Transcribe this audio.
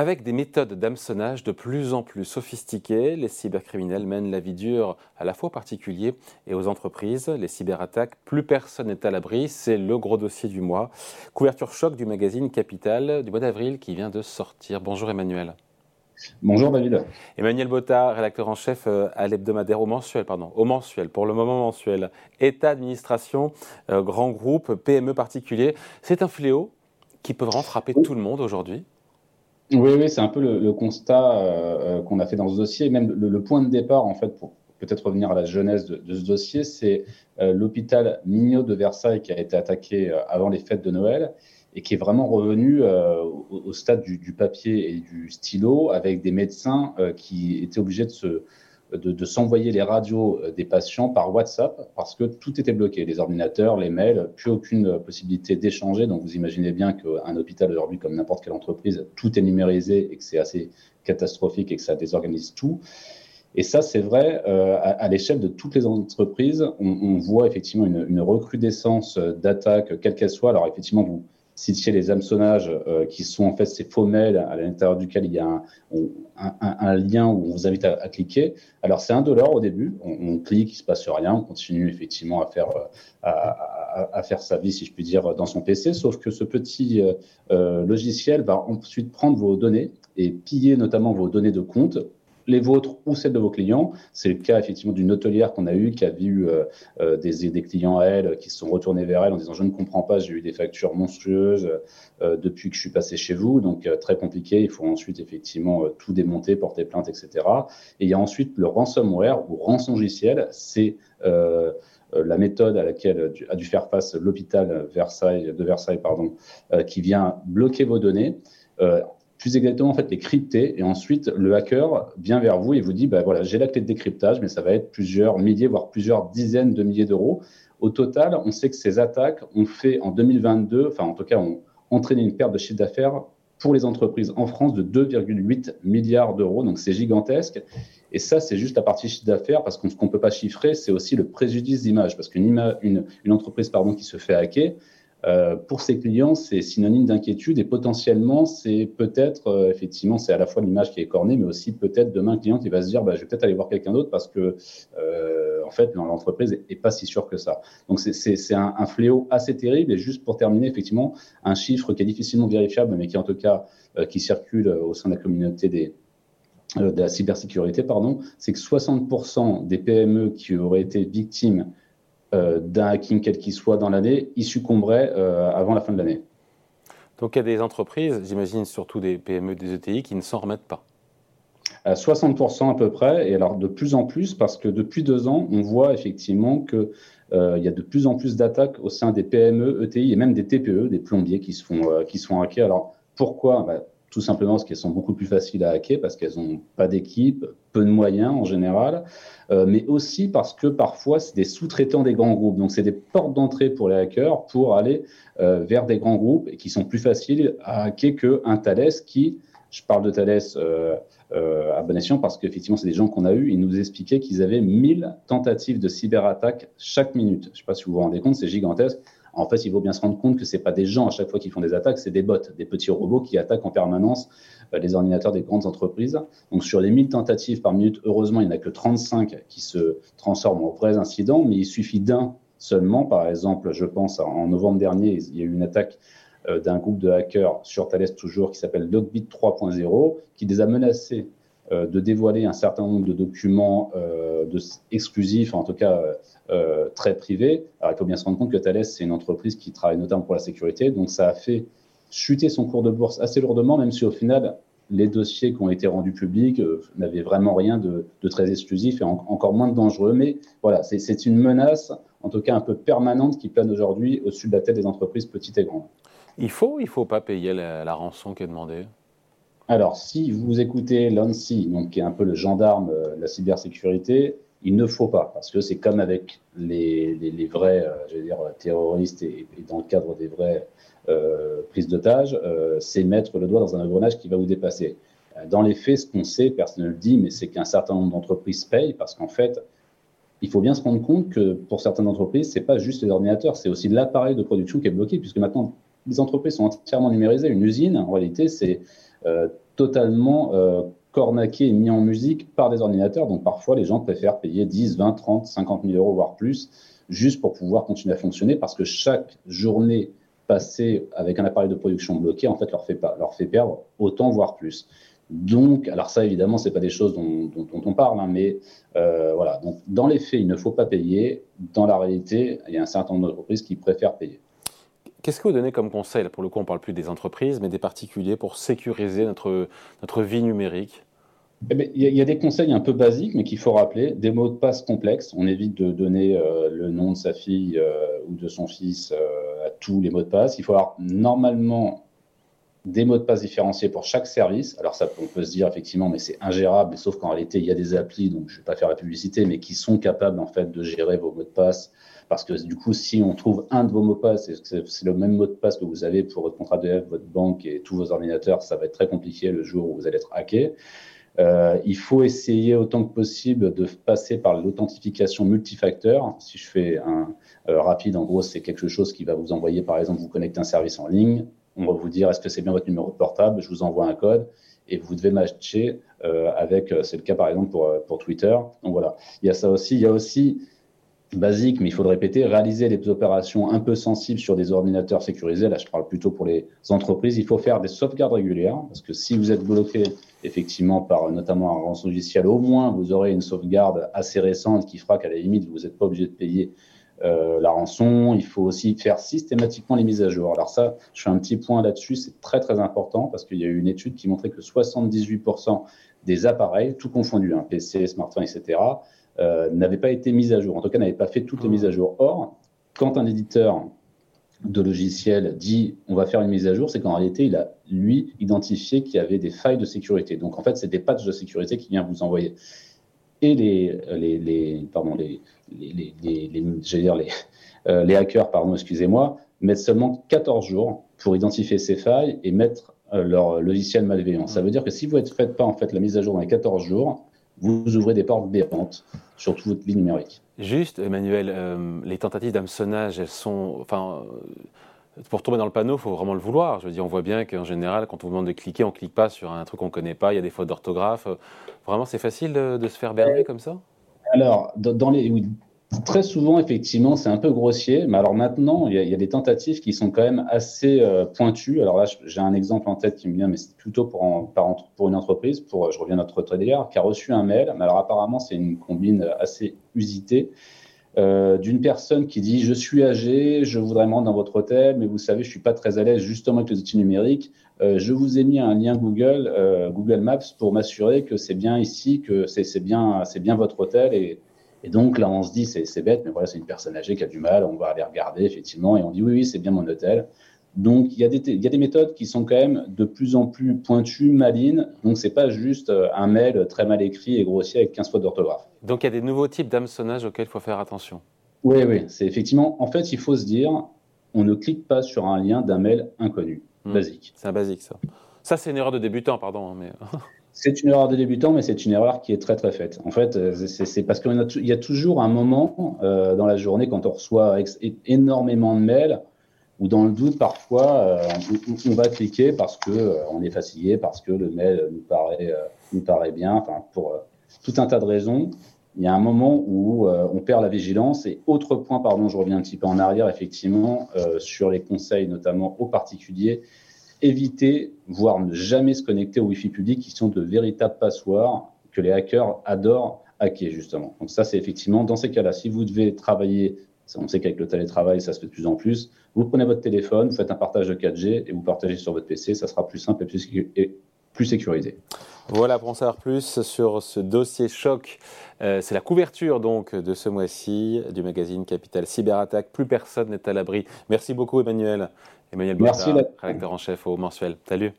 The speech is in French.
Avec des méthodes d'hameçonnage de plus en plus sophistiquées, les cybercriminels mènent la vie dure à la fois aux particuliers et aux entreprises. Les cyberattaques, plus personne n'est à l'abri, c'est le gros dossier du mois. Couverture choc du magazine Capital du mois d'avril qui vient de sortir. Bonjour Emmanuel. Bonjour David. Emmanuel Botta, rédacteur en chef euh, à l'hebdomadaire, au mensuel, pardon, au mensuel, pour le moment mensuel. État, administration, euh, grand groupe, PME particulier. C'est un fléau qui peut vraiment frapper tout le monde aujourd'hui? Oui, oui, c'est un peu le, constat euh, euh, qu'on a fait dans ce dossier. Même le, point de départ, en fait, pour peut-être revenir à la jeunesse de, ce dossier, c'est euh, l'hôpital Mignot de Versailles qui a été attaqué avant les fêtes de Noël et qui est vraiment revenu au, stade du, du, papier et du stylo avec des médecins qui étaient obligés de se de, s'envoyer les radios euh, des patients par WhatsApp parce que tout était bloqué, les ordinateurs, les mails, plus aucune possibilité d'échanger. Donc vous imaginez bien qu'un hôpital aujourd'hui, comme n'importe quelle entreprise, tout est numérisé et que c'est assez catastrophique et que ça désorganise tout. Et ça, c'est vrai, euh, à, l'échelle de toutes les entreprises, on, voit effectivement une, une recrudescence d'attaques, quelles qu'elles soient. Alors effectivement, vous citiez les hameçonnages euh, qui sont en fait ces faux mails à l'intérieur duquel il y a un, lien où on vous invite à, cliquer. Alors c'est un dollar au début, on, clique, il se passe rien, on continue effectivement à faire euh, à, faire sa vie, si je puis dire, dans son PC. Sauf que ce petit euh, logiciel va ensuite prendre vos données et piller notamment vos données de compte les vôtres ou celles de vos clients. C'est le cas effectivement d'une hôtelière qu'on a eu qui a vu euh, euh, des, clients à elle qui se sont retournés vers elle en disant je ne comprends pas, j'ai eu des factures monstrueuses euh, depuis que je suis passé chez vous, donc très compliqué. Il faut ensuite effectivement tout démonter, porter plainte, etc. Et il y a ensuite le ransomware ou rançongiciel, c'est la méthode à laquelle a dû faire face l'hôpital de Versailles pardon, qui vient bloquer vos données plus exactement en fait les crypter et ensuite le hacker vient vers vous et vous dit bah voilà j'ai la clé de décryptage mais ça va être plusieurs milliers voire plusieurs dizaines de milliers d'euros. Au total, on sait que ces attaques ont fait en 2022, enfin en tout cas ont entraîné une perte de chiffre d'affaires pour les entreprises en France de 2,8 milliards d'euros. Donc c'est gigantesque. Et ça, c'est juste la partie chiffre d'affaires, parce que ce qu'on ne peut pas chiffrer, c'est aussi le préjudice d'image. Parce qu'une une, une entreprise pardon, qui se fait hacker, euh, pour ses clients, c'est synonyme d'inquiétude et potentiellement, c'est peut-être, euh, effectivement, c'est à la fois l'image qui est cornée, mais aussi peut-être demain un client qui va se dire, bah, je vais peut-être aller voir quelqu'un d'autre parce que, euh, en fait, l'entreprise est, pas si sûre que ça. Donc, c'est un, un, fléau assez terrible. Et juste pour terminer, effectivement, un chiffre qui est difficilement vérifiable, mais qui en tout cas qui circule au sein de la communauté des, de la cybersécurité, pardon, c'est que 60% des PME qui auraient été victimes euh, d'un hacking quel qu'il soit dans l'année, il succomberait euh, avant la fin de l'année. Donc il y a des entreprises, j'imagine surtout des PME, des ETI, qui ne s'en remettent pas. À 60% à peu près, et alors de plus en plus, parce que depuis deux ans, on voit effectivement qu'il euh, y a de plus en plus d'attaques au sein des PME, ETI et même des TPE, des plombiers qui se font, qui se font hacker. Alors pourquoi? Bah, tout simplement parce qu'elles sont beaucoup plus faciles à hacker, parce qu'elles n'ont pas d'équipe, peu de moyens en général, euh, mais aussi parce que parfois c'est des sous-traitants des grands groupes. Donc c'est des portes d'entrée pour les hackers pour aller euh, vers des grands groupes et qui sont plus faciles à hacker qu'un Thales qui, je parle de Thales euh, à bon escient parce qu'effectivement c'est des gens qu'on a eu, ils nous expliquaient qu'ils avaient 1000 tentatives de cyberattaque chaque minute. Je ne sais pas si vous vous rendez compte, c'est gigantesque. En fait, il faut bien se rendre compte que ce pas des gens à chaque fois qui font des attaques, c'est des bots, des petits robots qui attaquent en permanence euh, les ordinateurs des grandes entreprises. Donc sur les 1000 tentatives par minute, heureusement, il n'y en a que 35 qui se transforment en vrais incidents, mais il suffit d'un seulement. Par exemple, je pense en novembre dernier, il y a eu une attaque euh, d'un groupe de hackers sur Thales toujours qui s'appelle Logbit 3.0 qui les a menacés de dévoiler un certain nombre de documents euh, exclusifs, en tout cas euh, très privés. Alors, il faut bien se rendre compte que Thales, c'est une entreprise qui travaille notamment pour la sécurité, donc ça a fait chuter son cours de bourse assez lourdement, même si au final, les dossiers qui ont été rendus publics n'avaient vraiment rien de, très exclusif et encore moins de dangereux. Mais voilà, c'est une menace, en tout cas un peu permanente, qui plane aujourd'hui au-dessus de la tête des entreprises petites et grandes. Il faut il faut pas payer la rançon qui est demandée? Alors, si vous écoutez l'ANSI, qui est un peu le gendarme euh, de la cybersécurité, il ne faut pas, parce que c'est comme avec les, vrais, euh, dire, terroristes et, dans le cadre des vraies euh, prises d'otages, c'est mettre le doigt dans un engrenage qui va vous dépasser. Dans les faits, ce qu'on sait, personne ne le dit, mais c'est qu'un certain nombre d'entreprises payent parce qu'en fait, il faut bien se rendre compte que pour certaines entreprises, c'est pas juste les ordinateurs, c'est aussi l'appareil de production qui est bloqué, puisque maintenant, les entreprises sont entièrement numérisées. Une usine, en réalité, c'est totalement cornaqué et mis en musique par des ordinateurs. Donc parfois, les gens préfèrent payer 10, 20, 30, 50 000 euros, voire plus, juste pour pouvoir continuer à fonctionner, parce que chaque journée passée avec un appareil de production bloqué, en fait, leur fait, pas, leur fait perdre autant, voire plus. Donc, alors ça, évidemment, ce n'est pas des choses dont, on parle, hein, mais euh, voilà. Donc, dans les faits, il ne faut pas payer. Dans la réalité, il y a un certain nombre d'entreprises qui préfèrent payer. Qu'est-ce que vous donnez comme conseil Pour le coup, on ne parle plus des entreprises, mais des particuliers pour sécuriser notre, notre vie numérique? Eh ben, il y, a des conseils un peu basiques, mais qu'il faut rappeler. Des mots de passe complexes. On évite de donner euh, le nom de sa fille euh, ou de son fils à tous les mots de passe. Il faut avoir normalement des mots de passe différenciés pour chaque service. Alors ça, on peut se dire effectivement, mais c'est ingérable, sauf qu'en réalité, il y a des applis, donc je ne vais pas faire la publicité, mais qui sont capables en fait de gérer vos mots de passe. Parce que du coup, si on trouve un de vos mots de passe, c'est le même mot de passe que vous avez pour votre contrat de votre banque et tous vos ordinateurs, ça va être très compliqué le jour où vous allez être hacké. Euh, il faut essayer autant que possible de passer par l'authentification multifacteur. Si je fais un euh, rapide, en gros, c'est quelque chose qui va vous envoyer, par exemple, vous connecter un service en ligne, on va vous dire est-ce que c'est bien votre numéro de portable, je vous envoie un code et vous devez matcher euh, avec, euh, c'est le cas par exemple pour, euh, pour Twitter. Donc voilà, il y a ça aussi. Il y a aussi, basique, mais il faut le répéter, réaliser des opérations un peu sensibles sur des ordinateurs sécurisés. Là, je parle plutôt pour les entreprises. Il faut faire des sauvegardes régulières parce que si vous êtes bloqué effectivement par notamment un rançon logiciel, au moins vous aurez une sauvegarde assez récente qui fera qu'à la limite, vous n'êtes pas obligé de payer euh, la rançon, il faut aussi faire systématiquement les mises à jour. Alors ça, je fais un petit point là-dessus, c'est très très important parce qu'il y a eu une étude qui montrait que 78% des appareils, tout confondu, hein, PC, smartphone, etc., euh, n'avaient pas été mis à jour, en tout cas n'avaient pas fait toutes les mises à jour. Or, quand un éditeur de logiciel dit on va faire une mise à jour, c'est qu'en réalité, il a, lui, identifié qu'il y avait des failles de sécurité. Donc, en fait, c'est des patchs de sécurité qu'il vient vous envoyer et les, les, les pardon, les, les, les, dire les, euh, les hackers, pardon, excusez-moi, mettent seulement 14 jours pour identifier ces failles et mettre euh, leur logiciel malveillant. Ça veut dire que si vous ne faites pas en fait la mise à jour dans les 14 jours, vous ouvrez des portes béantes sur toute votre vie numérique. Juste, Emmanuel, euh, les tentatives d'hameçonnage, elles sont, enfin, pour tomber dans le panneau, il faut vraiment le vouloir. Je veux dire, on voit bien qu'en général, quand on vous demande de cliquer, on ne clique pas sur un truc qu'on ne connaît pas, il y a des fautes d'orthographe. Vraiment, c'est facile de, se faire berner comme ça? Alors, dans les, très souvent, effectivement, c'est un peu grossier. Mais alors maintenant, il y, a, des tentatives qui sont quand même assez euh, pointues. Alors là, j'ai un exemple en tête qui me vient, mais c'est plutôt pour, une entreprise, pour, je reviens à notre trader, qui a reçu un mail. Mais alors apparemment, c'est une combine assez usitée euh, d'une personne qui dit je suis âgé, je voudrais me rendre dans votre hôtel, mais vous savez, je suis pas très à l'aise justement avec les outils numériques. Euh, je vous ai mis un lien Google, euh, Google Maps, pour m'assurer que c'est bien ici, que c'est bien, votre hôtel. Et, et, donc là, on se dit c'est bête, mais voilà, c'est une personne âgée qui a du mal. On va aller regarder effectivement, et on dit oui, oui, c'est bien mon hôtel. Donc, il y, a des, il y, a des, méthodes qui sont quand même de plus en plus pointues, malines. Donc, c'est pas juste euh, un mail très mal écrit et grossier avec 15 fautes d'orthographe. Donc, il y a des nouveaux types d'hameçonnage auxquels il faut faire attention. Oui, oui. C'est effectivement, en fait, il faut se dire, on ne clique pas sur un lien d'un mail inconnu. Hmm. Basique. C'est un basique, ça. Ça, c'est une erreur de débutant, pardon. Hein, mais... c'est une erreur de débutant, mais c'est une erreur qui est très, très faite. En fait, euh, c'est parce qu'il y a toujours un moment euh, dans la journée quand on reçoit énormément de mails ou dans le doute, parfois, euh, on, va cliquer parce que euh, on est fatigué, parce que le mail nous paraît, euh, nous paraît bien, enfin, pour tout un tas de raisons. Il y a un moment où on perd la vigilance. Et autre point, pardon, je reviens un petit peu en arrière, effectivement, sur les conseils, notamment aux particuliers, éviter, voire ne jamais se connecter au Wi-Fi public, qui sont de véritables passoires que les hackers adorent hacker, justement. Donc ça, c'est effectivement, dans ces cas-là, si vous devez travailler on sait qu'avec le télétravail, ça se fait de plus en plus. Vous prenez votre téléphone, vous faites un partage de 4G et vous partagez sur votre PC. Ça sera plus simple et plus, sécurisé. Voilà, pour en savoir plus sur ce dossier choc, euh, c'est la couverture donc de ce mois-ci du magazine Capital Cyberattaque. Plus personne n'est à l'abri. Merci beaucoup Emmanuel. Emmanuel Merci, rédacteur en chef au mensuel. Salut.